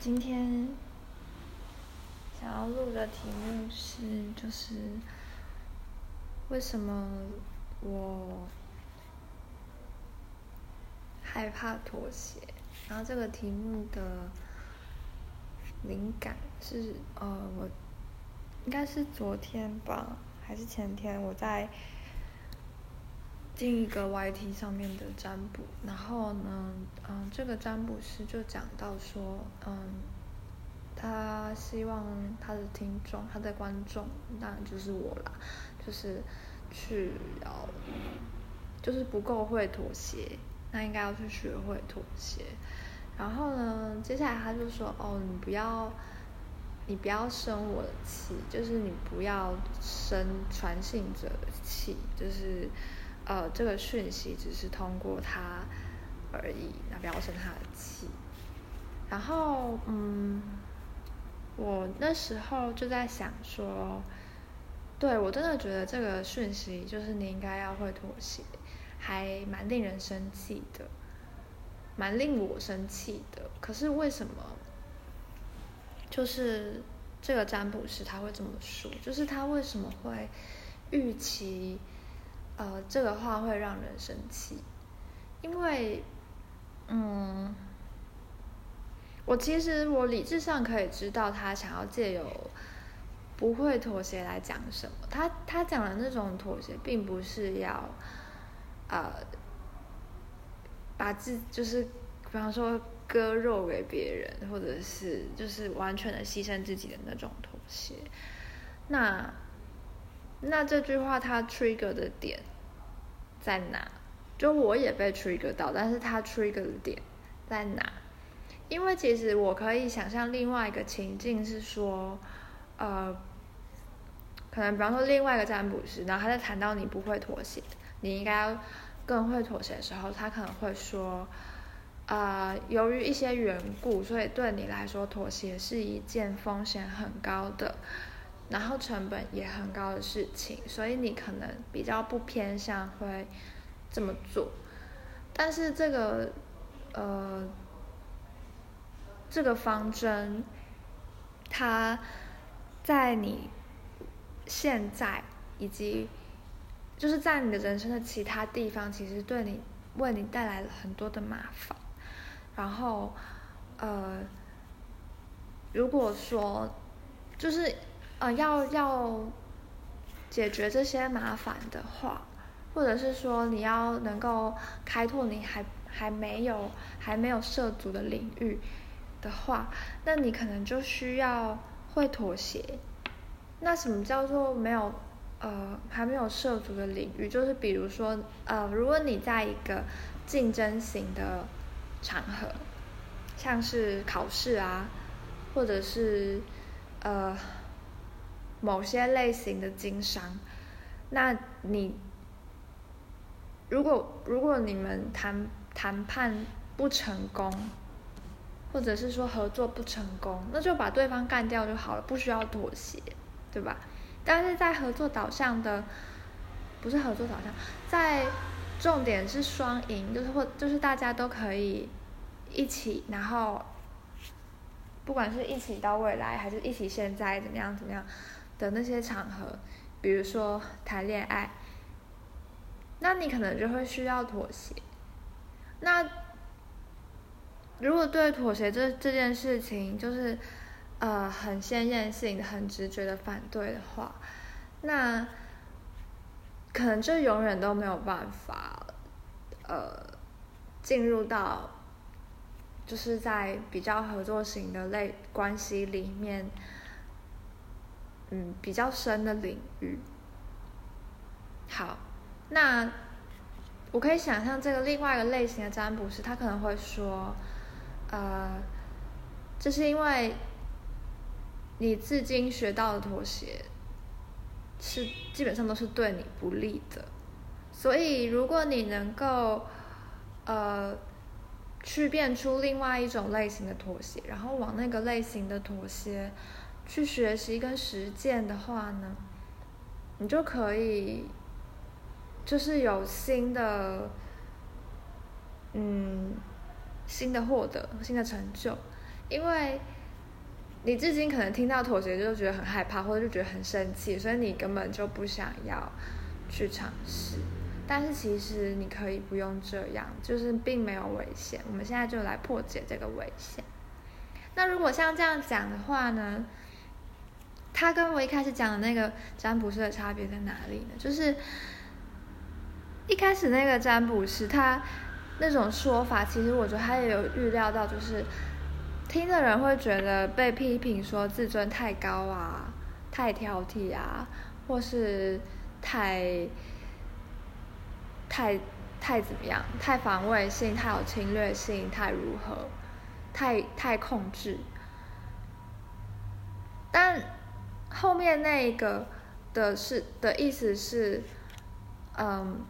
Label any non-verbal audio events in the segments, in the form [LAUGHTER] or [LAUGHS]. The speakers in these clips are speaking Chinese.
今天想要录的题目是，就是为什么我害怕妥协？然后这个题目的灵感是，呃，我应该是昨天吧，还是前天，我在进一个 YT 上面的占卜，然后呢，嗯，这个占卜师就讲到说，嗯，他希望他的听众，他的观众，当然就是我啦，就是去要，就是不够会妥协，那应该要去学会妥协。然后呢，接下来他就说，哦，你不要，你不要生我的气，就是你不要生传信者的气，就是。呃，这个讯息只是通过他而已，那不要生他的气。然后，嗯，我那时候就在想说，对我真的觉得这个讯息就是你应该要会妥协，还蛮令人生气的，蛮令我生气的。可是为什么？就是这个占卜师他会这么说，就是他为什么会预期？呃，这个话会让人生气，因为，嗯，我其实我理智上可以知道他想要借由不会妥协来讲什么。他他讲的那种妥协，并不是要，呃，把自就是比方说割肉给别人，或者是就是完全的牺牲自己的那种妥协。那那这句话他 trigger 的点。在哪？就我也被 trigger 到，但是他 trigger 的点在哪？因为其实我可以想象另外一个情境是说，呃，可能比方说另外一个占卜师，然后他在谈到你不会妥协，你应该更会妥协的时候，他可能会说，啊，由于一些缘故，所以对你来说妥协是一件风险很高的。然后成本也很高的事情，所以你可能比较不偏向会这么做。但是这个呃这个方针，它在你现在以及就是在你的人生的其他地方，其实对你为你带来了很多的麻烦。然后呃，如果说就是。呃，要要解决这些麻烦的话，或者是说你要能够开拓你还还没有还没有涉足的领域的话，那你可能就需要会妥协。那什么叫做没有呃还没有涉足的领域？就是比如说呃，如果你在一个竞争型的场合，像是考试啊，或者是呃。某些类型的经商，那你如果如果你们谈谈判不成功，或者是说合作不成功，那就把对方干掉就好了，不需要妥协，对吧？但是在合作导向的，不是合作导向，在重点是双赢，就是或就是大家都可以一起，然后不管是一起到未来，还是一起现在怎么样怎么样。的那些场合，比如说谈恋爱，那你可能就会需要妥协。那如果对妥协这这件事情就是呃很鲜艳性、很直觉的反对的话，那可能就永远都没有办法呃进入到就是在比较合作型的类关系里面。嗯，比较深的领域。好，那我可以想象这个另外一个类型的占卜师，他可能会说，呃，这是因为你至今学到的妥协，是基本上都是对你不利的，所以如果你能够，呃，去变出另外一种类型的妥协，然后往那个类型的妥协。去学习跟实践的话呢，你就可以，就是有新的，嗯，新的获得，新的成就。因为你至今可能听到妥协就觉得很害怕，或者就觉得很生气，所以你根本就不想要去尝试。但是其实你可以不用这样，就是并没有危险。我们现在就来破解这个危险。那如果像这样讲的话呢？他跟我一开始讲的那个占卜师的差别在哪里呢？就是一开始那个占卜师他那种说法，其实我觉得他也有预料到，就是听的人会觉得被批评说自尊太高啊，太挑剔啊，或是太。太太怎么样？太防卫性，太有侵略性，太如何？太太控制。但后面那个的是的意思是，嗯，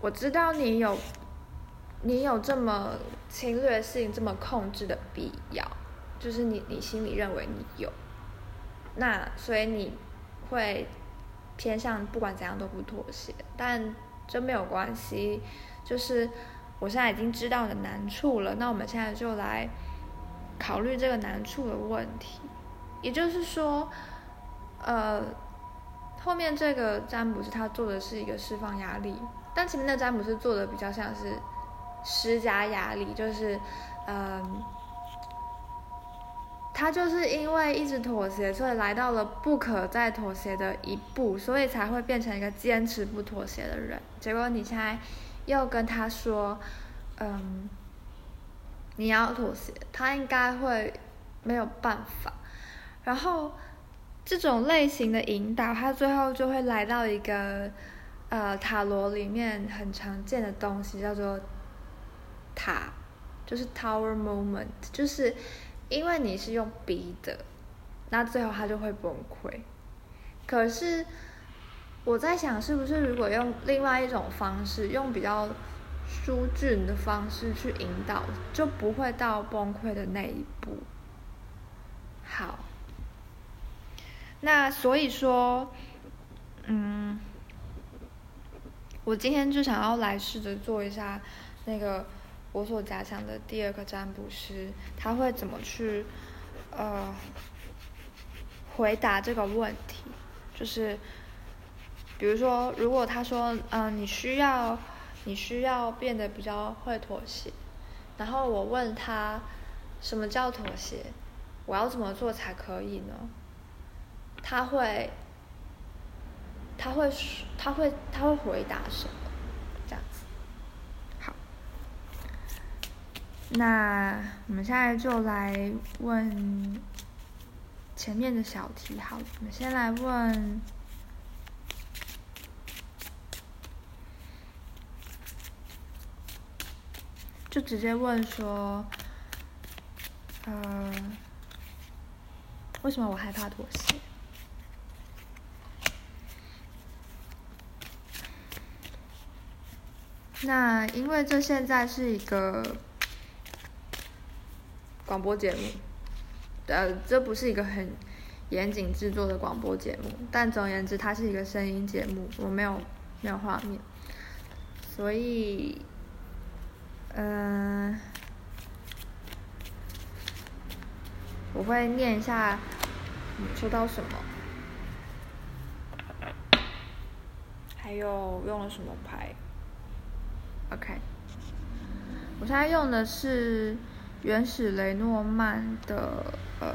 我知道你有你有这么侵略性、这么控制的必要，就是你你心里认为你有，那所以你会。偏向不管怎样都不妥协，但这没有关系。就是我现在已经知道你的难处了，那我们现在就来考虑这个难处的问题。也就是说，呃，后面这个占卜师他做的是一个释放压力，但前面的占卜师做的比较像是施加压力，就是嗯。他就是因为一直妥协，所以来到了不可再妥协的一步，所以才会变成一个坚持不妥协的人。结果你现在又跟他说，嗯，你要妥协，他应该会没有办法。然后这种类型的引导，他最后就会来到一个呃塔罗里面很常见的东西，叫做塔，就是 Tower Moment，就是。因为你是用逼的，那最后他就会崩溃。可是我在想，是不是如果用另外一种方式，用比较疏俊的方式去引导，就不会到崩溃的那一步。好，那所以说，嗯，我今天就想要来试着做一下那个。我所假想的第二个占卜师，他会怎么去，呃，回答这个问题？就是，比如说，如果他说，嗯，你需要，你需要变得比较会妥协，然后我问他，什么叫妥协？我要怎么做才可以呢？他会，他会，他会，他会回答什么？这样子。好那我们现在就来问前面的小题，好，我们先来问，就直接问说，呃，为什么我害怕妥协？那因为这现在是一个。广播节目，呃，这不是一个很严谨制作的广播节目，但总而言之，它是一个声音节目，我没有没有画面，所以，嗯，我会念一下抽到什么，还有用了什么牌，OK，我现在用的是。原始雷诺曼的呃，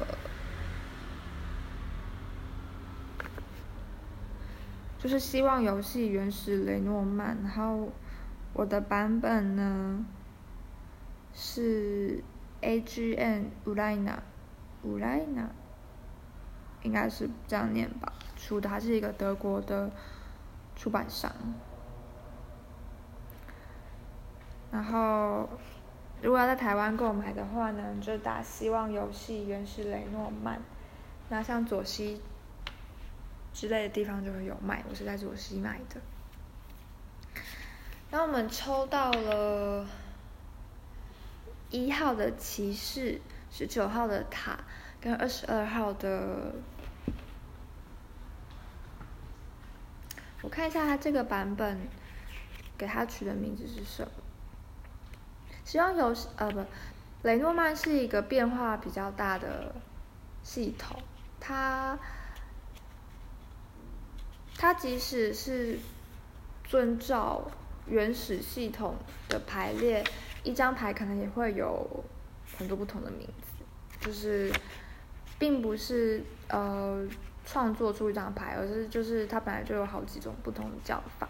就是希望游戏原始雷诺曼，然后我的版本呢是 A G N 乌莱纳，乌莱纳，应该是这样念吧，出的还是一个德国的出版商，然后。如果要在台湾购买的话呢，就打“希望游戏原始雷诺曼”，那像左西之类的地方就会有卖。我是在左西买的。那我们抽到了一号的骑士、十九号的塔跟二十二号的。我看一下它这个版本给它取的名字是什么。希望游戏呃不，雷诺曼是一个变化比较大的系统，它它即使是遵照原始系统的排列，一张牌可能也会有很多不同的名字，就是并不是呃创作出一张牌，而是就是它本来就有好几种不同的叫法。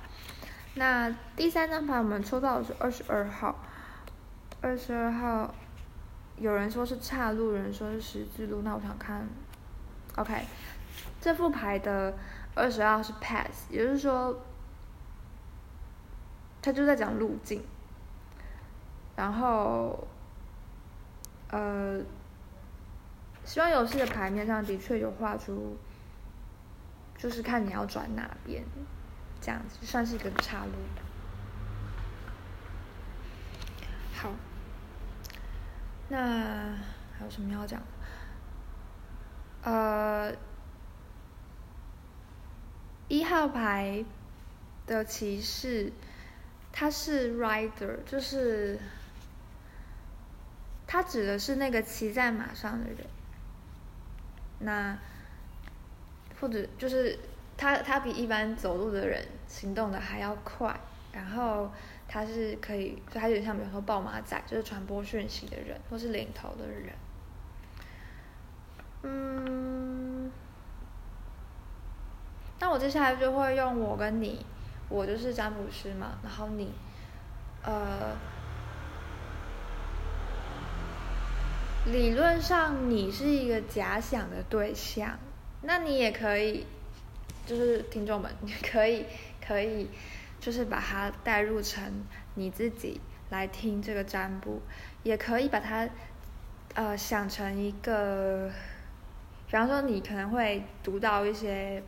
那第三张牌我们抽到的是二十二号，二十二号。有人说是岔路，有人说是十字路。那我想看，OK，这副牌的二十二是 pass，也就是说，他就在讲路径。然后，呃，希望游戏的牌面上的确有画出，就是看你要转哪边，这样子算是一个岔路。好。那还有什么要讲？呃，一号牌的骑士，他是 rider，就是他指的是那个骑在马上的人。那或者就是他，他比一般走路的人行动的还要快，然后。他是可以，就他有点像，比如说报马仔，就是传播讯息的人，或是领头的人。嗯，那我接下来就会用我跟你，我就是占卜师嘛，然后你，呃，理论上你是一个假想的对象，那你也可以，就是听众们，你可以，可以。就是把它带入成你自己来听这个占卜，也可以把它呃想成一个，比方说你可能会读到一些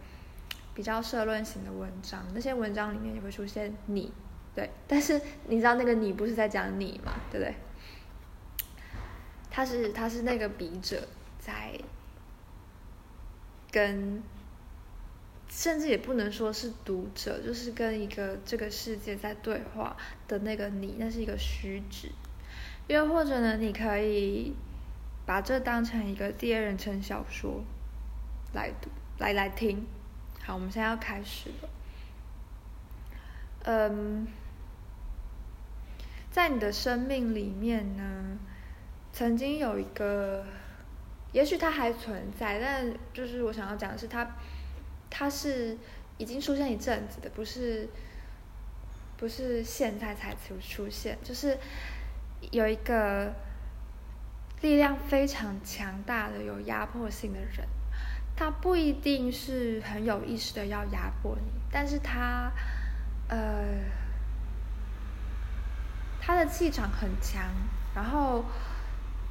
比较社论型的文章，那些文章里面也会出现你，对，但是你知道那个你不是在讲你嘛，对不对？他是他是那个笔者在跟。甚至也不能说是读者，就是跟一个这个世界在对话的那个你，那是一个虚指。又或者呢，你可以把这当成一个第二人称小说来读，来来听。好，我们现在要开始了。嗯，在你的生命里面呢，曾经有一个，也许它还存在，但就是我想要讲的是它。它他是已经出现一阵子的，不是不是现在才出出现，就是有一个力量非常强大的、有压迫性的人，他不一定是很有意识的要压迫你，但是他呃他的气场很强，然后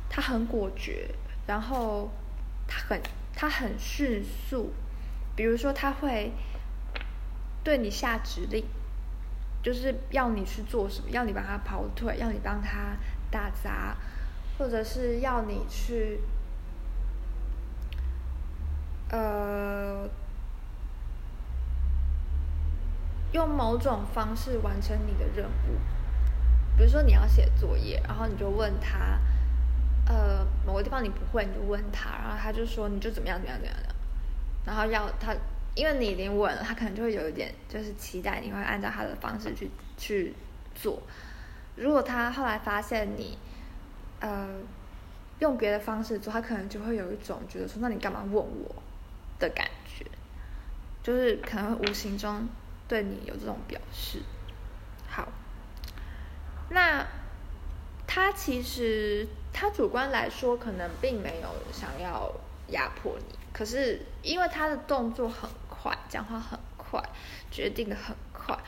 他很果决，然后他很他很迅速。比如说，他会对你下指令，就是要你去做什么，要你帮他跑腿，要你帮他打杂，或者是要你去呃用某种方式完成你的任务。比如说，你要写作业，然后你就问他，呃，某个地方你不会，你就问他，然后他就说，你就怎么样，怎么样，怎么样。然后要他，因为你已经问了，他可能就会有一点就是期待你会按照他的方式去去做。如果他后来发现你，呃，用别的方式做，他可能就会有一种觉得说，那你干嘛问我的感觉，就是可能无形中对你有这种表示。好，那他其实他主观来说，可能并没有想要压迫你。可是，因为他的动作很快，讲话很快，决定的很快，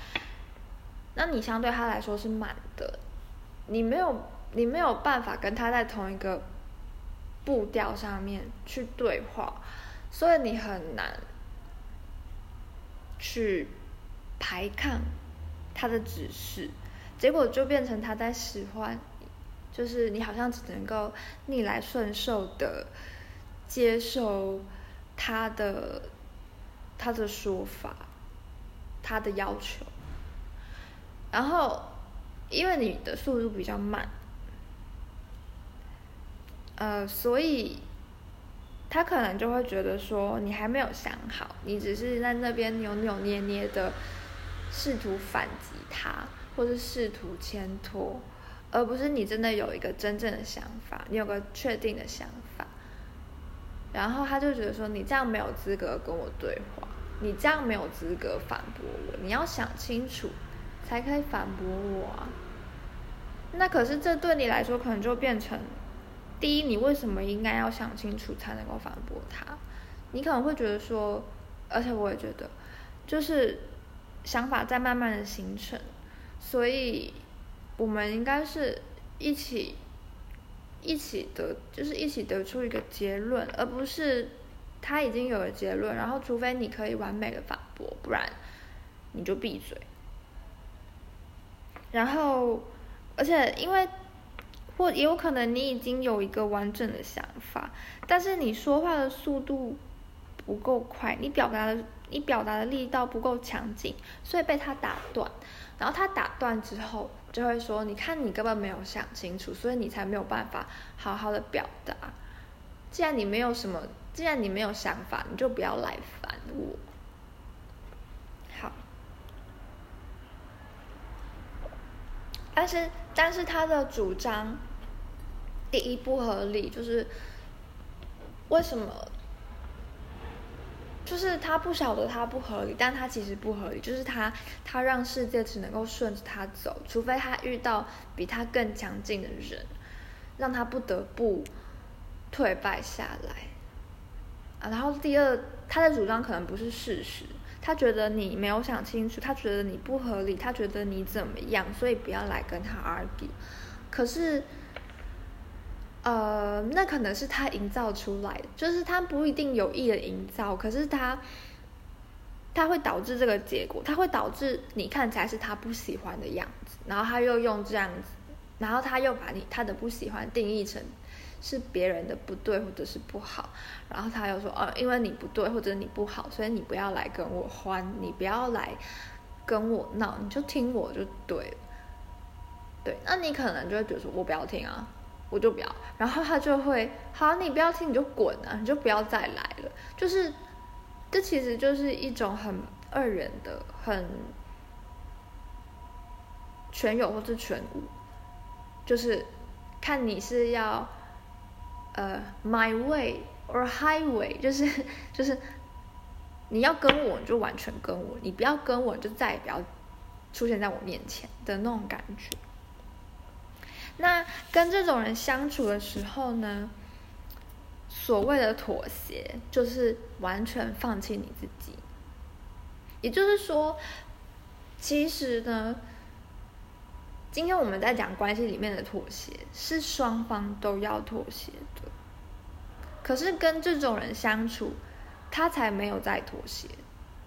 那你相对他来说是慢的，你没有，你没有办法跟他在同一个步调上面去对话，所以你很难去排抗他的指示，结果就变成他在使唤，就是你好像只能够逆来顺受的。接受他的他的说法，他的要求，然后因为你的速度比较慢，呃，所以他可能就会觉得说你还没有想好，你只是在那边扭扭捏捏的试图反击他，或是试图牵拖，而不是你真的有一个真正的想法，你有个确定的想法。然后他就觉得说你这样没有资格跟我对话，你这样没有资格反驳我，你要想清楚才可以反驳我啊。那可是这对你来说可能就变成，第一，你为什么应该要想清楚才能够反驳他？你可能会觉得说，而且我也觉得，就是想法在慢慢的形成，所以我们应该是一起。一起得就是一起得出一个结论，而不是他已经有了结论，然后除非你可以完美的反驳，不然你就闭嘴。然后，而且因为或也有可能你已经有一个完整的想法，但是你说话的速度不够快，你表达的你表达的力道不够强劲，所以被他打断。然后他打断之后。就会说，你看你根本没有想清楚，所以你才没有办法好好的表达。既然你没有什么，既然你没有想法，你就不要来烦我。好，但是但是他的主张第一不合理，就是为什么？就是他不晓得他不合理，但他其实不合理。就是他，他让世界只能够顺着他走，除非他遇到比他更强劲的人，让他不得不退败下来。啊，然后第二，他的主张可能不是事实，他觉得你没有想清楚，他觉得你不合理，他觉得你怎么样，所以不要来跟他 argue。可是。呃，那可能是他营造出来的，就是他不一定有意的营造，可是他，他会导致这个结果，他会导致你看起来是他不喜欢的样子，然后他又用这样子，然后他又把你他的不喜欢定义成是别人的不对或者是不好，然后他又说，呃，因为你不对或者你不好，所以你不要来跟我欢，你不要来跟我闹，你就听我就对了，对，那你可能就会觉得说我不要听啊。我就不要，然后他就会，好，你不要听，你就滚啊，你就不要再来了。就是，这其实就是一种很二元的，很全有或是全无，就是看你是要，呃，my way or highway，就是就是你要跟我，就完全跟我；你不要跟我，就再也不要出现在我面前的那种感觉。那跟这种人相处的时候呢，所谓的妥协就是完全放弃你自己。也就是说，其实呢，今天我们在讲关系里面的妥协，是双方都要妥协的。可是跟这种人相处，他才没有在妥协，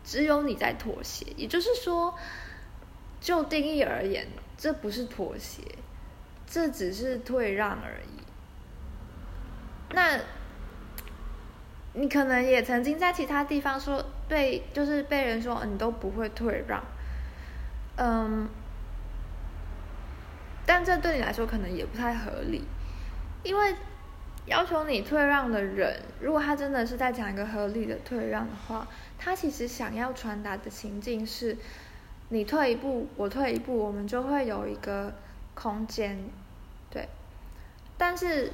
只有你在妥协。也就是说，就定义而言，这不是妥协。这只是退让而已。那，你可能也曾经在其他地方说被，就是被人说你都不会退让，嗯，但这对你来说可能也不太合理，因为要求你退让的人，如果他真的是在讲一个合理的退让的话，他其实想要传达的情境是，你退一步，我退一步，我们就会有一个。空间，对，但是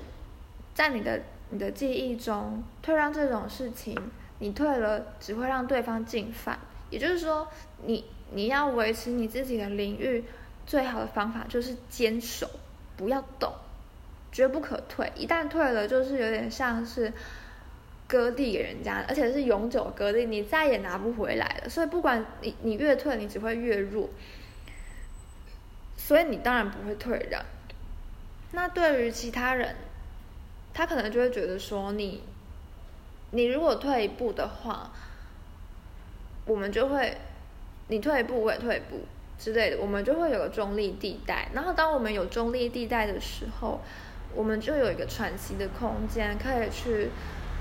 在你的你的记忆中，退让这种事情，你退了只会让对方进犯。也就是说，你你要维持你自己的领域，最好的方法就是坚守，不要动，绝不可退。一旦退了，就是有点像是割地给人家，而且是永久割地，你再也拿不回来了。所以，不管你你越退，你只会越弱。所以你当然不会退让。那对于其他人，他可能就会觉得说你，你如果退一步的话，我们就会，你退一步我也退一步之类的，我们就会有个中立地带。然后当我们有中立地带的时候，我们就有一个喘息的空间，可以去，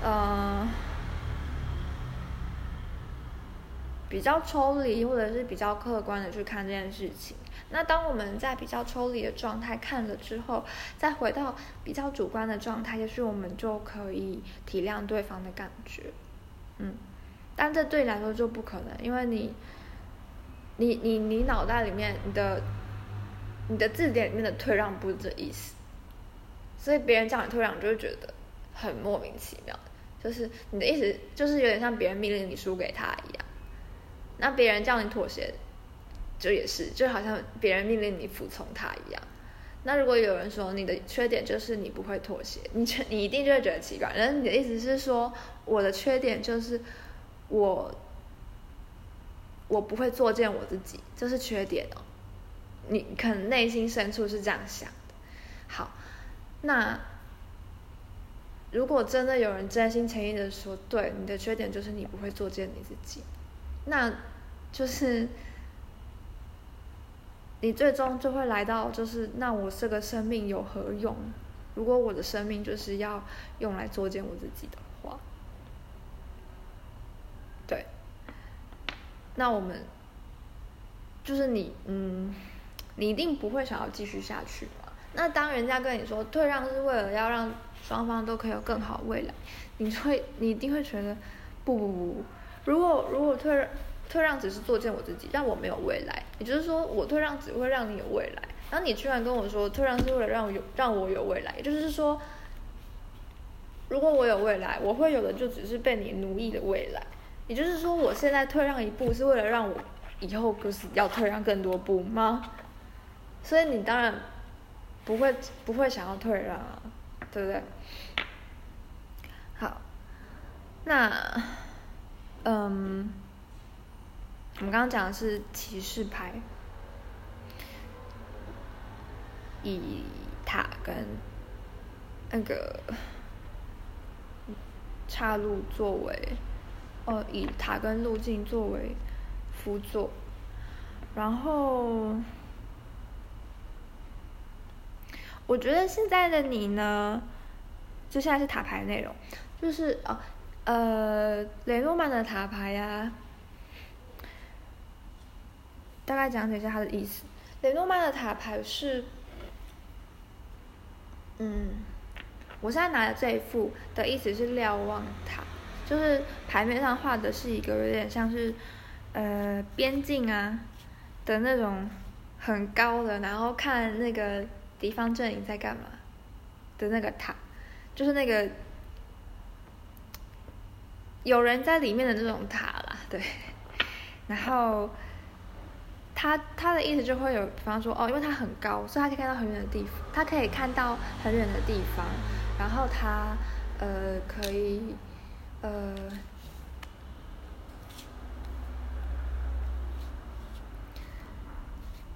呃，比较抽离或者是比较客观的去看这件事情。那当我们在比较抽离的状态看了之后，再回到比较主观的状态，也许我们就可以体谅对方的感觉，嗯，但这对你来说就不可能，因为你，你你你脑袋里面你的，你的字典里面的退让不是这意思，所以别人叫你退让，就会觉得很莫名其妙，就是你的意思就是有点像别人命令你输给他一样，那别人叫你妥协。就也是，就好像别人命令你服从他一样。那如果有人说你的缺点就是你不会妥协，你你一定就会觉得奇怪。然后你的意思是说，我的缺点就是我我不会作践我自己，这是缺点哦。你可能内心深处是这样想的。好，那如果真的有人真心诚意的说，对你的缺点就是你不会作践你自己，那就是。你最终就会来到，就是那我这个生命有何用？如果我的生命就是要用来作践我自己的话，对，那我们就是你，嗯，你一定不会想要继续下去嘛？那当人家跟你说退让是为了要让双方都可以有更好未来，你会，你一定会觉得不不不，如果如果退让。退让只是作践我自己，让我没有未来。也就是说，我退让只会让你有未来。然后你居然跟我说，退让是为了让我有让我有未来。也就是说，如果我有未来，我会有的就只是被你奴役的未来。也就是说，我现在退让一步，是为了让我以后不是要退让更多步吗？所以你当然不会不会想要退让啊，对不对？好，那嗯。我们刚刚讲的是骑士牌，以塔跟那个岔路作为，哦，以塔跟路径作为辅佐，然后我觉得现在的你呢，就现在是塔牌内容，就是哦，呃，雷诺曼的塔牌呀。大概讲解一下它的意思。雷诺曼的塔牌是，嗯，我现在拿的这一副的意思是瞭望塔，就是牌面上画的是一个有点像是，呃，边境啊的那种很高的，然后看那个敌方阵营在干嘛的那个塔，就是那个有人在里面的那种塔啦，对，[LAUGHS] 然后。他他的意思就会有，比方说哦，因为他很高，所以他可以看到很远的地方，他可以看到很远的地方，然后他呃可以呃，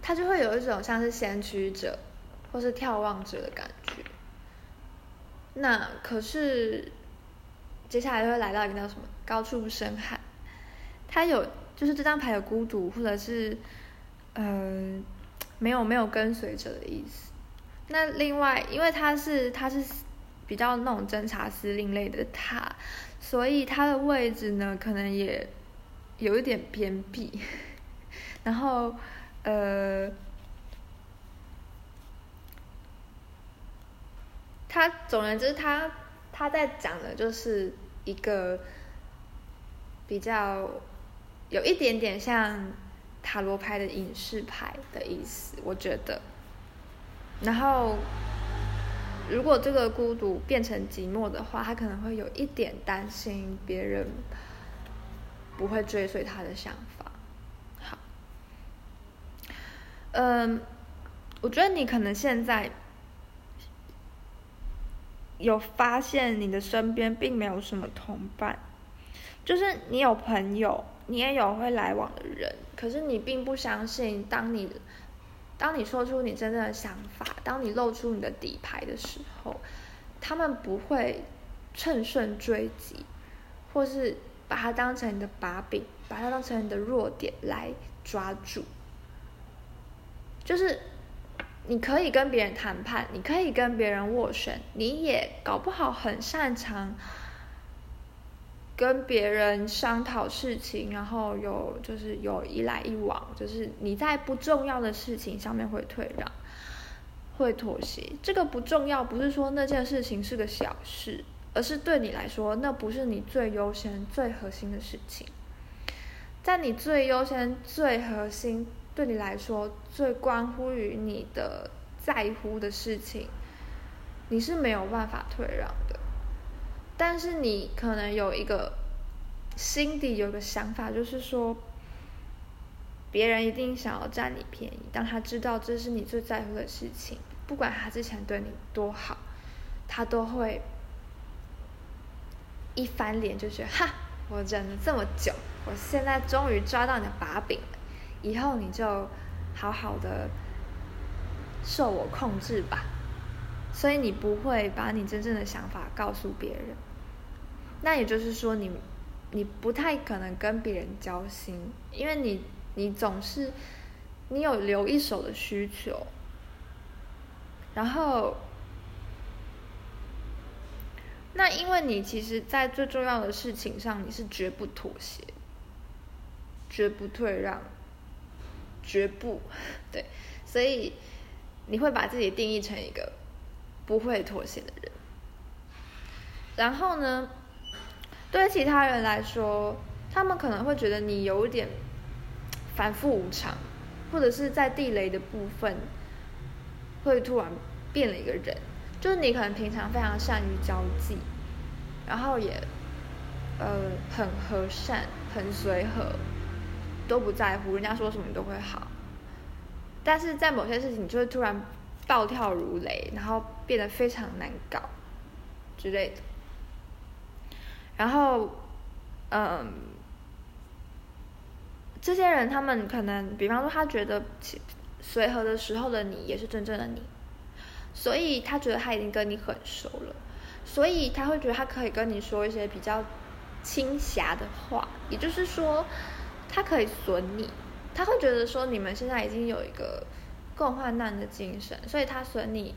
他就会有一种像是先驱者或是眺望者的感觉。那可是接下来就会来到一个叫什么高处深海，他有就是这张牌有孤独或者是。嗯，没有没有跟随者的意思。那另外，因为他是他是比较那种侦察司令类的塔，所以他的位置呢，可能也有一点偏僻。[LAUGHS] 然后，呃，他总而言之，他他在讲的就是一个比较有一点点像。塔罗牌的隐士牌的意思，我觉得。然后，如果这个孤独变成寂寞的话，他可能会有一点担心别人不会追随他的想法。好，嗯，我觉得你可能现在有发现你的身边并没有什么同伴，就是你有朋友。你也有会来往的人，可是你并不相信，当你当你说出你真正的想法，当你露出你的底牌的时候，他们不会趁胜追击，或是把它当成你的把柄，把它当成你的弱点来抓住。就是你可以跟别人谈判，你可以跟别人斡旋，你也搞不好很擅长。跟别人商讨事情，然后有就是有一来一往，就是你在不重要的事情上面会退让，会妥协。这个不重要，不是说那件事情是个小事，而是对你来说，那不是你最优先、最核心的事情。在你最优先、最核心，对你来说最关乎于你的在乎的事情，你是没有办法退让。但是你可能有一个心底有个想法，就是说，别人一定想要占你便宜。当他知道这是你最在乎的事情，不管他之前对你多好，他都会一翻脸就觉得哈，我忍了这么久，我现在终于抓到你的把柄了，以后你就好好的受我控制吧。所以你不会把你真正的想法告诉别人。那也就是说，你你不太可能跟别人交心，因为你你总是你有留一手的需求，然后那因为你其实，在最重要的事情上，你是绝不妥协，绝不退让，绝不 [LAUGHS] 对，所以你会把自己定义成一个不会妥协的人，然后呢？对其他人来说，他们可能会觉得你有点反复无常，或者是在地雷的部分会突然变了一个人。就是你可能平常非常善于交际，然后也呃很和善、很随和，都不在乎人家说什么你都会好。但是在某些事情，你就会突然暴跳如雷，然后变得非常难搞之类的。然后，嗯，这些人他们可能，比方说他觉得随和的时候的你也是真正的你，所以他觉得他已经跟你很熟了，所以他会觉得他可以跟你说一些比较轻侠的话，也就是说，他可以损你，他会觉得说你们现在已经有一个共患难的精神，所以他损你，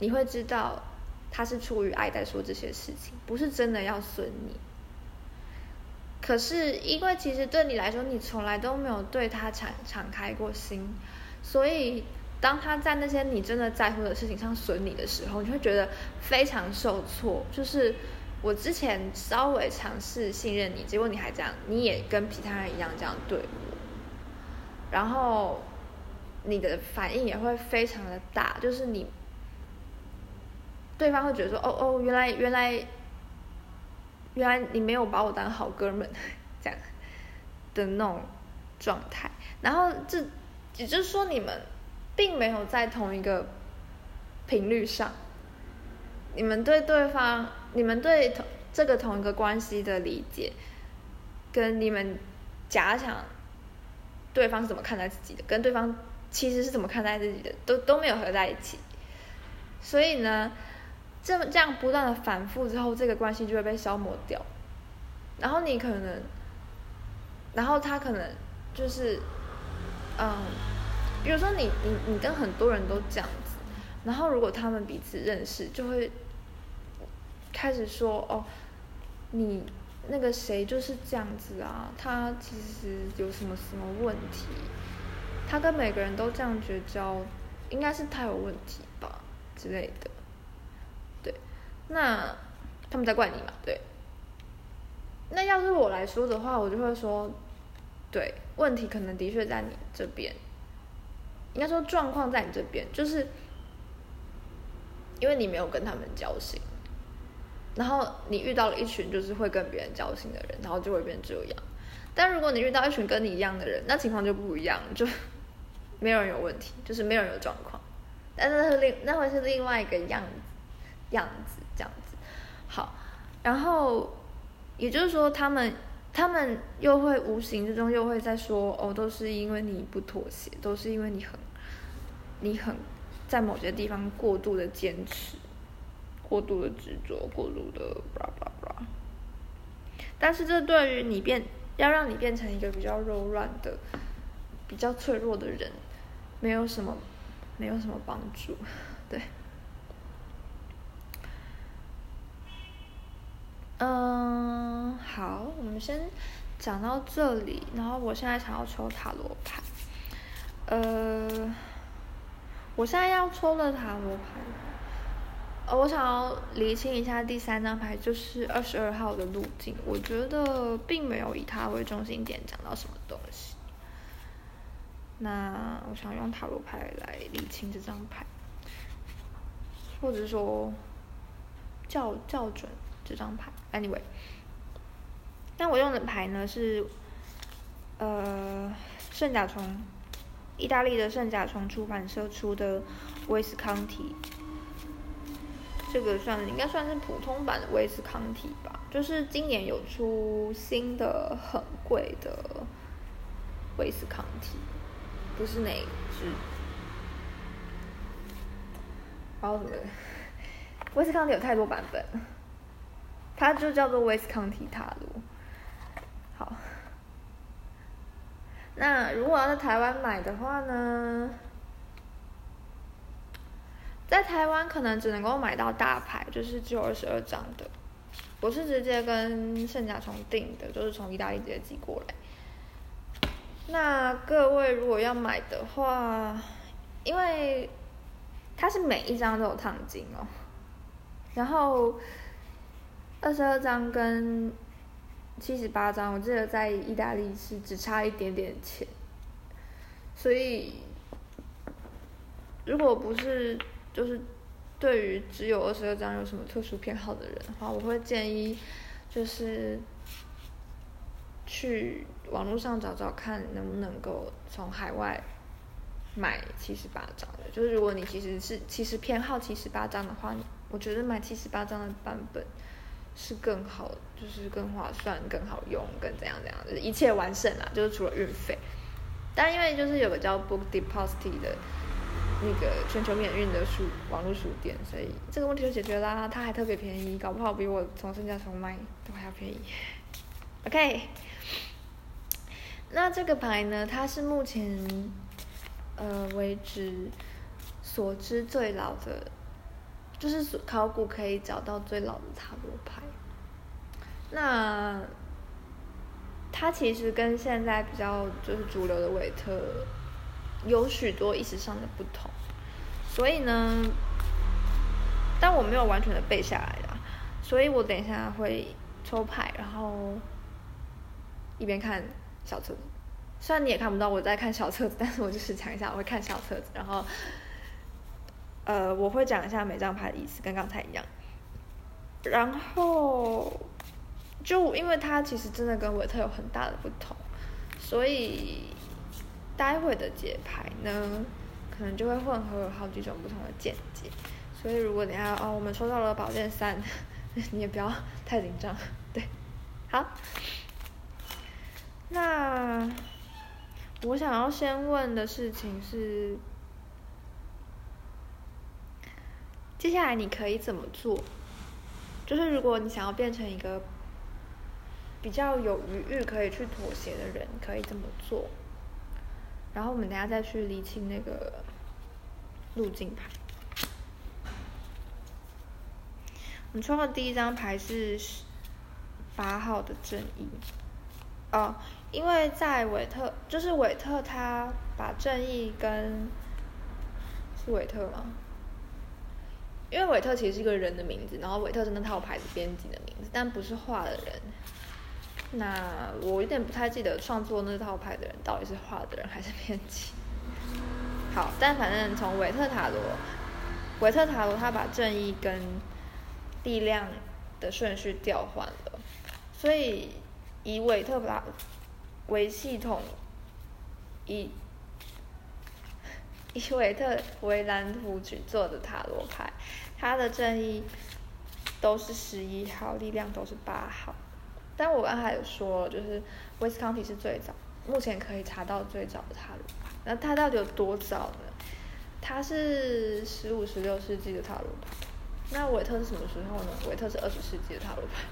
你会知道。他是出于爱在说这些事情，不是真的要损你。可是因为其实对你来说，你从来都没有对他敞敞开过心，所以当他在那些你真的在乎的事情上损你的时候，你会觉得非常受挫。就是我之前稍微尝试信任你，结果你还这样，你也跟其他人一样这样对我，然后你的反应也会非常的大，就是你。对方会觉得说：“哦哦，原来原来，原来你没有把我当好哥们，[LAUGHS] 这样的那种状态。然后这也就是说，你们并没有在同一个频率上。你们对对方，你们对同这个同一个关系的理解，跟你们假想对方是怎么看待自己的，跟对方其实是怎么看待自己的，都都没有合在一起。所以呢？”这么这样不断的反复之后，这个关系就会被消磨掉。然后你可能，然后他可能就是，嗯，比如说你你你跟很多人都这样子，然后如果他们彼此认识，就会开始说哦，你那个谁就是这样子啊，他其实有什么什么问题，他跟每个人都这样绝交，应该是他有问题吧之类的。那他们在怪你嘛？对。那要是我来说的话，我就会说，对，问题可能的确在你这边。应该说状况在你这边，就是因为你没有跟他们交心，然后你遇到了一群就是会跟别人交心的人，然后就会变这样。但如果你遇到一群跟你一样的人，那情况就不一样，就没有人有问题，就是没有人有状况。但是另那会是另外一个样子，样子。然后也就是说，他们他们又会无形之中又会在说，哦，都是因为你不妥协，都是因为你很你很在某些地方过度的坚持，过度的执着，过度的，blah blah blah。但是这对于你变要让你变成一个比较柔软的、比较脆弱的人，没有什么没有什么帮助，[LAUGHS] 对。嗯，好，我们先讲到这里，然后我现在想要抽塔罗牌，呃，我现在要抽的塔罗牌，呃，我想要厘清一下第三张牌，就是二十二号的路径，我觉得并没有以它为中心点讲到什么东西，那我想用塔罗牌来厘清这张牌，或者说校校准这张牌。Anyway，那我用的牌呢是，呃，圣甲虫，意大利的圣甲虫出版社出的威斯康提，这个算应该算是普通版的威斯康提吧，就是今年有出新的很贵的威斯康提，不是哪支，然后什么，[LAUGHS] 威斯康提有太多版本。它就叫做威斯康提塔罗。好，那如果要在台湾买的话呢，在台湾可能只能够买到大牌，就是只有二十二张的。我是直接跟圣甲虫订的，就是从意大利直接寄过来。那各位如果要买的话，因为它是每一张都有烫金哦，然后。二十二张跟七十八张，我记得在意大利是只差一点点钱，所以如果不是就是对于只有二十二张有什么特殊偏好的人的话，我会建议就是去网络上找找看能不能够从海外买七十八张的。就是如果你其实是其实偏好七十八张的话，我觉得买七十八张的版本。是更好，就是更划算、更好用、更怎样怎样，就是一切完胜啦。就是除了运费，但因为就是有个叫 Book Deposit 的那个全球免运的书网络书店，所以这个问题就解决啦。它还特别便宜，搞不好比我从圣价从卖都还要便宜。OK，那这个牌呢，它是目前呃为止所知最老的。就是考古可以找到最老的塔罗牌，那它其实跟现在比较就是主流的韦特有许多意识上的不同，所以呢，但我没有完全的背下来啦，所以我等一下会抽牌，然后一边看小册子，虽然你也看不到我在看小册子，但是我就是讲一下我会看小册子，然后。呃，我会讲一下每张牌的意思，跟刚才一样。然后，就因为它其实真的跟韦特有很大的不同，所以待会的解牌呢，可能就会混合有好几种不同的见解。所以如果等下哦，我们抽到了宝剑三，[LAUGHS] 你也不要太紧张，对，好。那我想要先问的事情是。接下来你可以怎么做？就是如果你想要变成一个比较有余裕可以去妥协的人，可以这么做？然后我们等下再去理清那个路径牌。我们抽到第一张牌是八号的正义。哦，因为在韦特，就是韦特他把正义跟是韦特吗？因为韦特其实是一个人的名字，然后韦特是那套牌子编辑的名字，但不是画的人。那我有点不太记得创作那套牌的人到底是画的人还是编辑。好，但反正从韦特塔罗，韦特塔罗他把正义跟力量的顺序调换了，所以以韦特塔为系统，以以韦特为蓝图去做的塔罗牌。他的正义都是十一号，力量都是八号。但我刚才有说，就是威斯康提是最早，目前可以查到最早的塔罗牌。那它到底有多早呢？它是十五、十六世纪的塔罗牌。那韦特是什么时候呢？韦特是二十世纪的塔罗牌。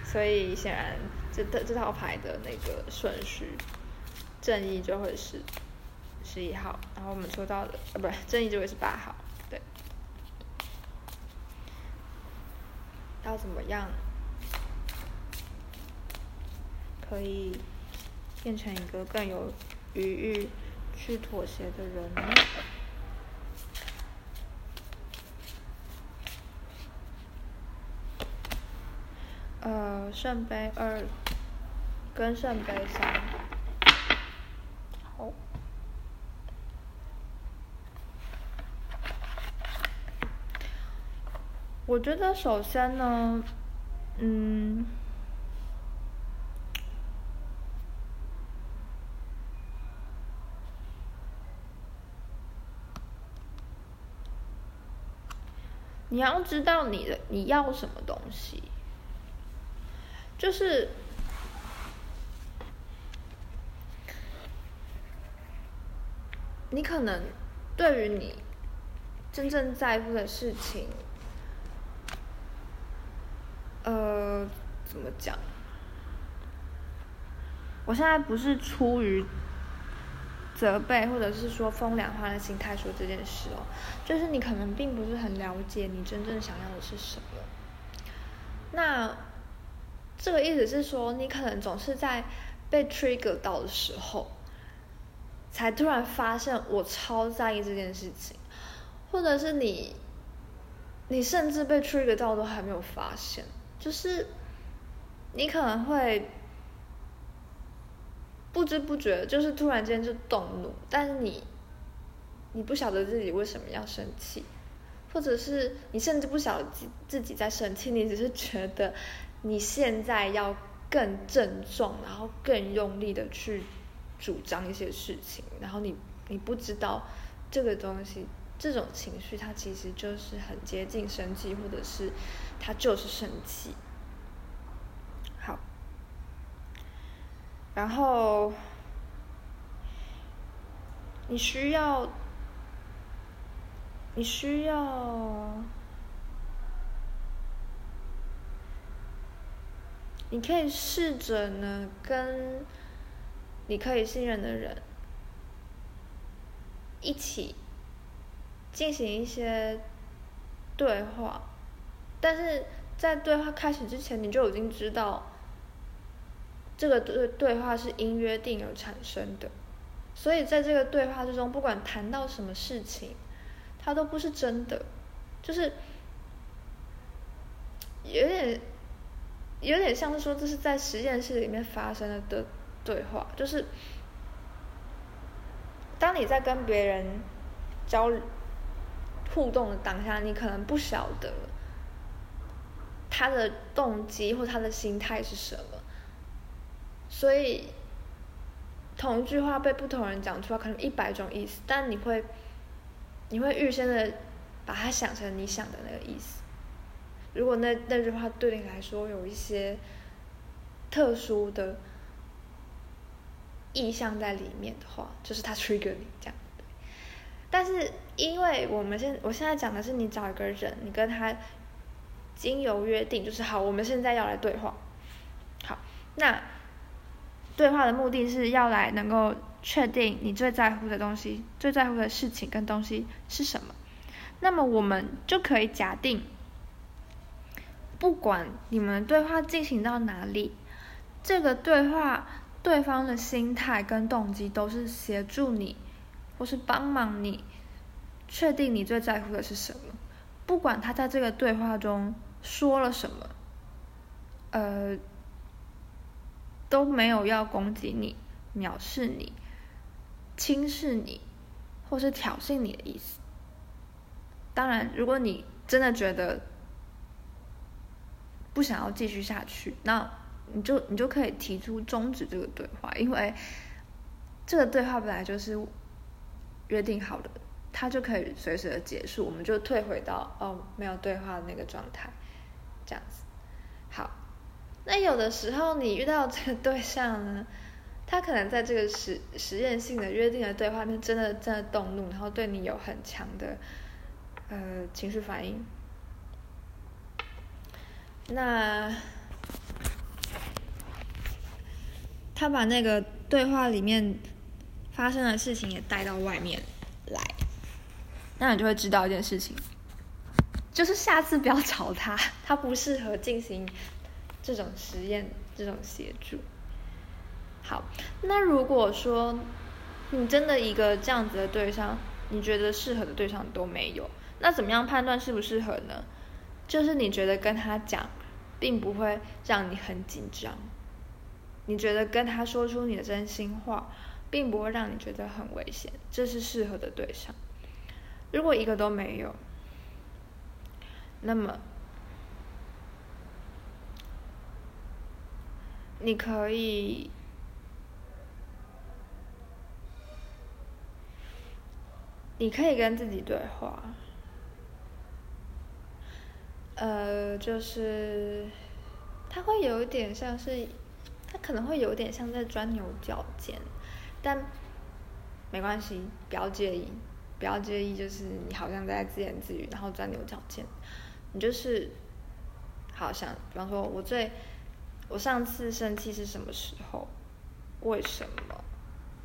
[LAUGHS] 所以显然这这这套牌的那个顺序，正义就会是十一号，然后我们抽到的呃，不是正义就会是八号。对要怎么样可以变成一个更有余裕去妥协的人？呃，圣杯二跟圣杯三，好。我觉得首先呢，嗯，你要知道你的你要什么东西，就是你可能对于你真正在乎的事情。呃，怎么讲？我现在不是出于责备或者是说风凉话的心态说这件事哦，就是你可能并不是很了解你真正想要的是什么。那这个意思是说，你可能总是在被 trigger 到的时候，才突然发现我超在意这件事情，或者是你，你甚至被 trigger 到都还没有发现。就是你可能会不知不觉，就是突然间就动怒，但是你你不晓得自己为什么要生气，或者是你甚至不晓得自自己在生气，你只是觉得你现在要更郑重，然后更用力的去主张一些事情，然后你你不知道这个东西，这种情绪它其实就是很接近生气，或者是。它就是生气，好，然后你需要，你需要，你可以试着呢，跟你可以信任的人一起进行一些对话。但是在对话开始之前，你就已经知道，这个对对话是因约定而产生的，所以在这个对话之中，不管谈到什么事情，它都不是真的，就是有点有点像是说这是在实验室里面发生的的对话，就是当你在跟别人交互动的当下，你可能不晓得。他的动机或他的心态是什么？所以同一句话被不同人讲出来，可能一百种意思，但你会你会预先的把它想成你想的那个意思。如果那那句话对你来说有一些特殊的意象在里面的话，就是他 trigger 你这样。但是因为我们现我现在讲的是你找一个人，你跟他。经由约定，就是好，我们现在要来对话。好，那对话的目的是要来能够确定你最在乎的东西、最在乎的事情跟东西是什么。那么我们就可以假定，不管你们对话进行到哪里，这个对话对方的心态跟动机都是协助你，或是帮忙你确定你最在乎的是什么。不管他在这个对话中。说了什么，呃，都没有要攻击你、藐视你、轻视你，或是挑衅你的意思。当然，如果你真的觉得不想要继续下去，那你就你就可以提出终止这个对话，因为这个对话本来就是约定好的，它就可以随时的结束，我们就退回到哦没有对话的那个状态。这样子，那有的时候你遇到这个对象呢，他可能在这个实实验性的约定的对话面真的真的动怒，然后对你有很强的呃情绪反应。那他把那个对话里面发生的事情也带到外面来，那你就会知道一件事情，就是下次不要 [LAUGHS] 找他，他不适合进行这种实验、这种协助。好，那如果说你真的一个这样子的对象，你觉得适合的对象都没有，那怎么样判断适不适合呢？就是你觉得跟他讲，并不会让你很紧张，你觉得跟他说出你的真心话，并不会让你觉得很危险，这是适合的对象。如果一个都没有，那么你可以。你可以跟自己对话，呃，就是他会有一点像是，他可能会有点像在钻牛角尖，但没关系，不要介意，不要介意，就是你好像在自言自语，然后钻牛角尖，你就是好像，比方说我最我上次生气是什么时候，为什么，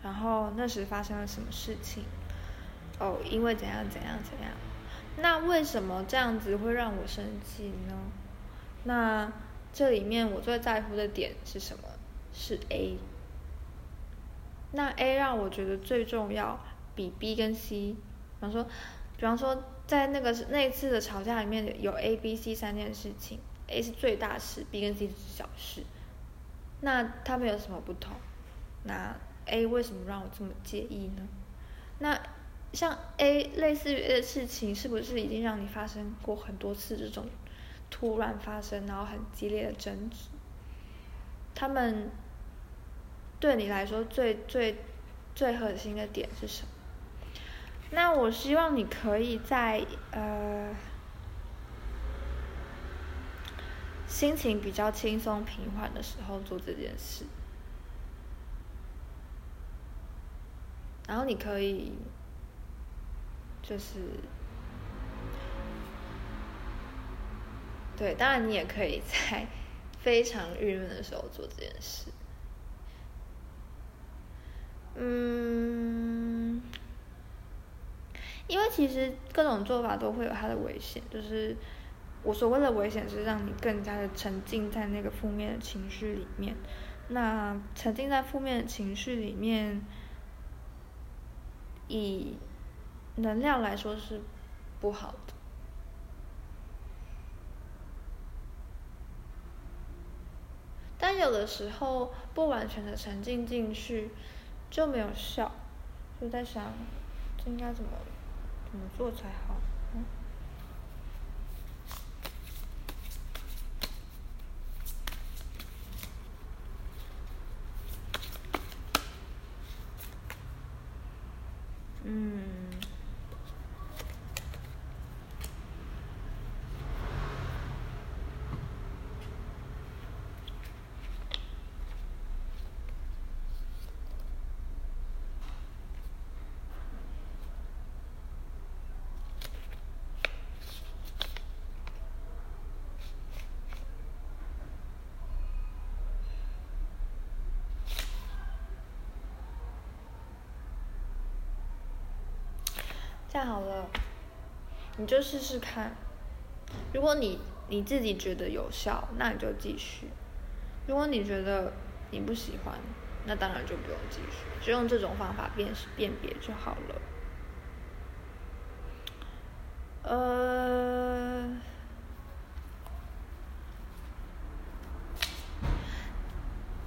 然后那时发生了什么事情。哦，因为怎样怎样怎样，那为什么这样子会让我生气呢？那这里面我最在乎的点是什么？是 A。那 A 让我觉得最重要，比 B 跟 C，比方说，比方说在那个那次的吵架里面有 A、B、C 三件事情，A 是最大事，B 跟 C 是小事。那他们有什么不同？那 A 为什么让我这么介意呢？那像 A 类似于的事情，是不是已经让你发生过很多次这种突然发生然后很激烈的争执？他们对你来说最最最核心的点是什么？那我希望你可以在呃心情比较轻松平缓的时候做这件事，然后你可以。就是，对，当然你也可以在非常郁闷的时候做这件事。嗯，因为其实各种做法都会有它的危险，就是我所谓的危险是让你更加的沉浸在那个负面的情绪里面。那沉浸在负面的情绪里面，以。能量来说是不好的，但有的时候不完全的沉浸进去就没有效，就在想这应该怎么怎么做才好。这样好了，你就试试看。如果你你自己觉得有效，那你就继续；如果你觉得你不喜欢，那当然就不用继续，就用这种方法辨识辨别就好了。呃，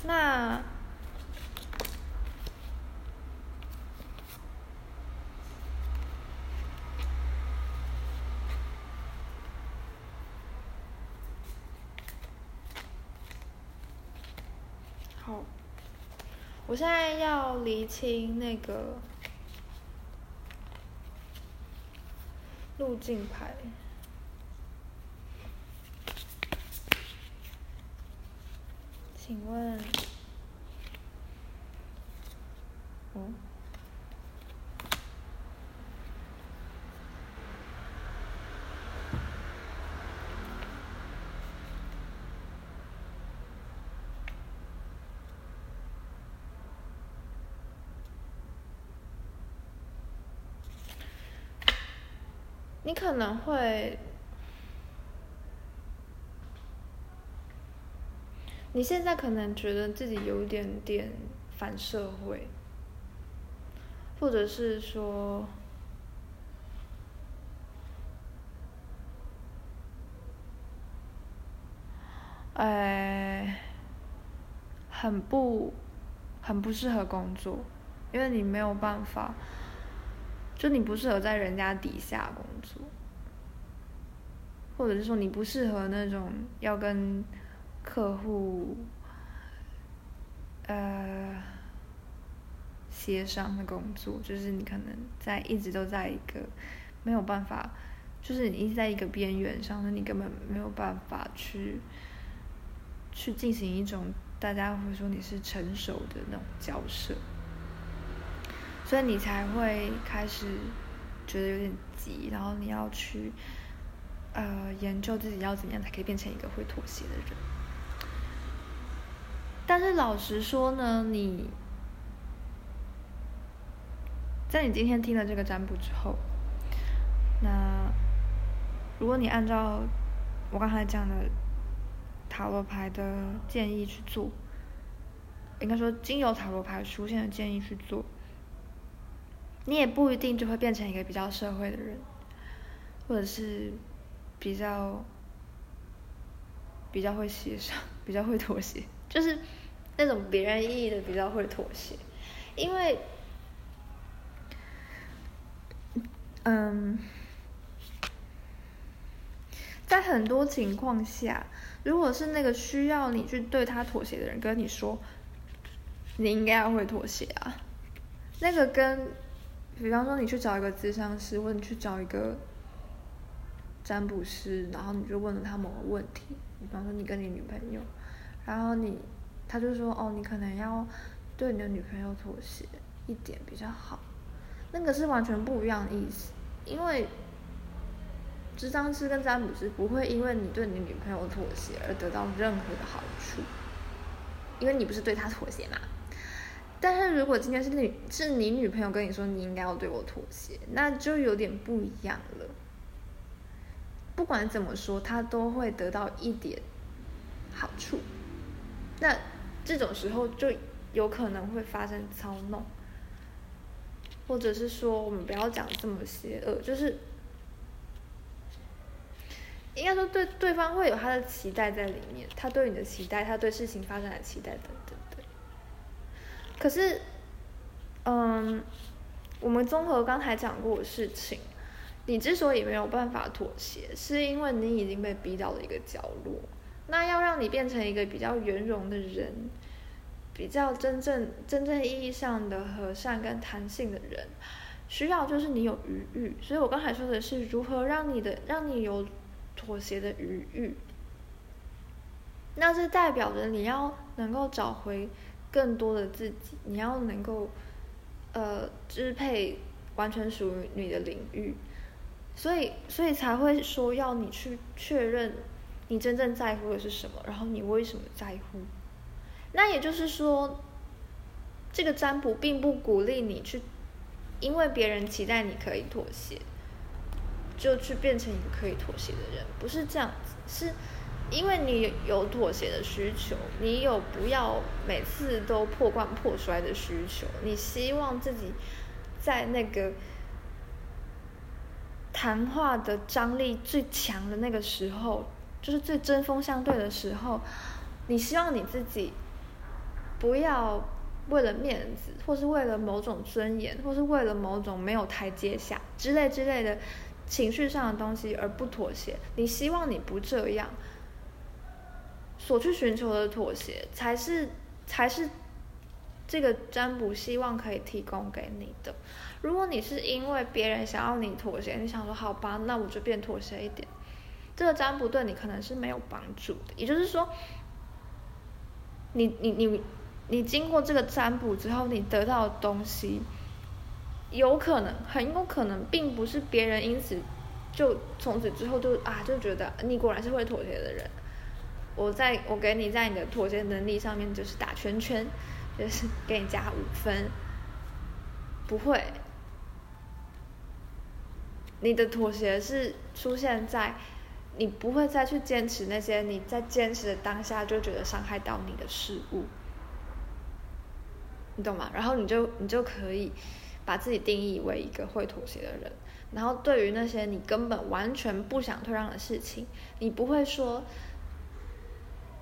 那。我现在要厘清那个路径牌，你可能会，你现在可能觉得自己有点点反社会，或者是说，哎，很不很不适合工作，因为你没有办法。就你不适合在人家底下工作，或者是说你不适合那种要跟。客户，呃，协商的工作，就是你可能在一直都在一个没有办法，就是你一直在一个边缘上，那你根本没有办法去去进行一种大家会说你是成熟的那种交涉，所以你才会开始觉得有点急，然后你要去呃研究自己要怎样才可以变成一个会妥协的人。但是老实说呢，你在你今天听了这个占卜之后，那如果你按照我刚才讲的塔罗牌的建议去做，应该说经由塔罗牌出现的建议去做，你也不一定就会变成一个比较社会的人，或者是比较比较会协商、[LAUGHS] 比较会妥协。就是那种别人意义的比较会妥协，因为，嗯，在很多情况下，如果是那个需要你去对他妥协的人跟你说，你应该要会妥协啊，那个跟，比方说你去找一个咨商师，或者你去找一个占卜师，然后你就问了他某个问题，比方说你跟你女朋友。然后你，他就说哦，你可能要对你的女朋友妥协一点比较好，那个是完全不一样的意思。因为，智商师跟占卜师不会因为你对你女朋友妥协而得到任何的好处，因为你不是对他妥协嘛。但是如果今天是你是你女朋友跟你说你应该要对我妥协，那就有点不一样了。不管怎么说，他都会得到一点好处。那这种时候就有可能会发生操弄，或者是说我们不要讲这么邪恶，就是应该说对对方会有他的期待在里面，他对你的期待，他对事情发展的期待等等。可是，嗯，我们综合刚才讲过的事情，你之所以没有办法妥协，是因为你已经被逼到了一个角落。那要让你变成一个比较圆融的人，比较真正真正意义上的和善跟弹性的人，需要就是你有余欲。所以我刚才说的是如何让你的让你有妥协的余欲。那是代表着你要能够找回更多的自己，你要能够呃支配完全属于你的领域，所以所以才会说要你去确认。你真正在乎的是什么？然后你为什么在乎？那也就是说，这个占卜并不鼓励你去，因为别人期待你可以妥协，就去变成一个可以妥协的人，不是这样子。是因为你有妥协的需求，你有不要每次都破罐破摔的需求，你希望自己在那个谈话的张力最强的那个时候。就是最针锋相对的时候，你希望你自己不要为了面子，或是为了某种尊严，或是为了某种没有台阶下之类之类的情绪上的东西而不妥协。你希望你不这样，所去寻求的妥协，才是才是这个占卜希望可以提供给你的。如果你是因为别人想要你妥协，你想说好吧，那我就变妥协一点。这个占卜对你可能是没有帮助的，也就是说，你你你你经过这个占卜之后，你得到的东西，有可能很有可能并不是别人因此就从此之后就啊就觉得你果然是会妥协的人，我在我给你在你的妥协能力上面就是打圈圈，[LAUGHS] 就是给你加五分，不会，你的妥协是出现在。你不会再去坚持那些你在坚持的当下就觉得伤害到你的事物，你懂吗？然后你就你就可以把自己定义为一个会妥协的人。然后对于那些你根本完全不想退让的事情，你不会说，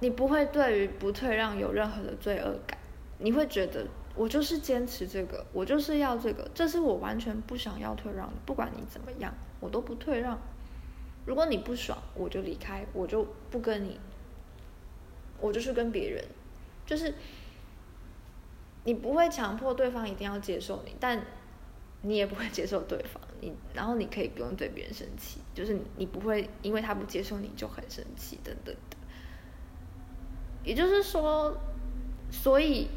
你不会对于不退让有任何的罪恶感，你会觉得我就是坚持这个，我就是要这个，这是我完全不想要退让的，不管你怎么样，我都不退让。如果你不爽，我就离开，我就不跟你，我就是跟别人，就是你不会强迫对方一定要接受你，但你也不会接受对方。你然后你可以不用对别人生气，就是你不会因为他不接受你就很生气等等的。也就是说，所以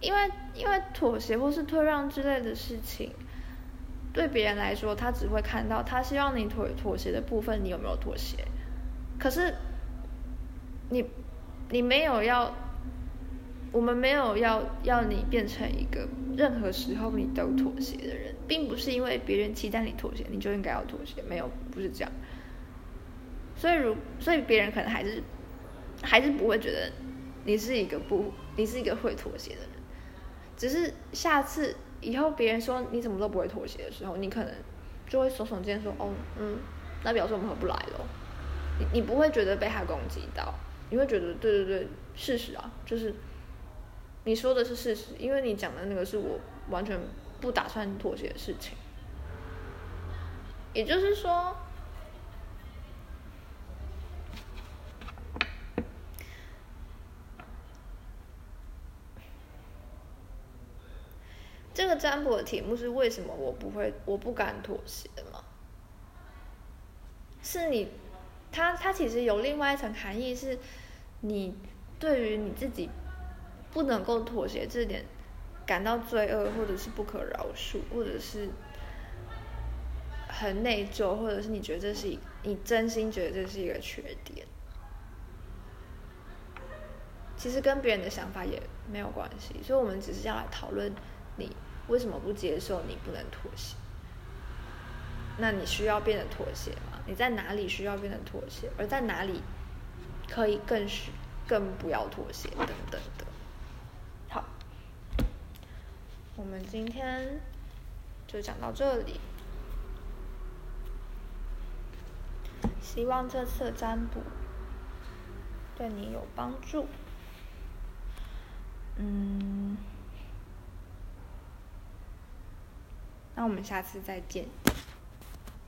因为因为妥协或是退让之类的事情，对别人来说，他只会看到他希望你妥妥协的部分，你有没有妥协？可是你你没有要。我们没有要要你变成一个任何时候你都妥协的人，并不是因为别人期待你妥协，你就应该要妥协，没有，不是这样。所以如所以别人可能还是还是不会觉得你是一个不你是一个会妥协的人，只是下次以后别人说你怎么都不会妥协的时候，你可能就会耸耸肩说哦嗯，那表示我们合不来了。你你不会觉得被他攻击到，你会觉得对对对，事实啊，就是。你说的是事实，因为你讲的那个是我完全不打算妥协的事情。也就是说，这个占卜的题目是为什么我不会，我不敢妥协吗？是你，它它其实有另外一层含义，是你对于你自己。不能够妥协这点，感到罪恶，或者是不可饶恕，或者是很内疚，或者是你觉得这是一，你真心觉得这是一个缺点，其实跟别人的想法也没有关系，所以我们只是要来讨论你为什么不接受，你不能妥协，那你需要变得妥协吗？你在哪里需要变得妥协，而在哪里可以更需更不要妥协等等的。好我们今天就讲到这里，希望这次占卜对你有帮助。嗯，那我们下次再见。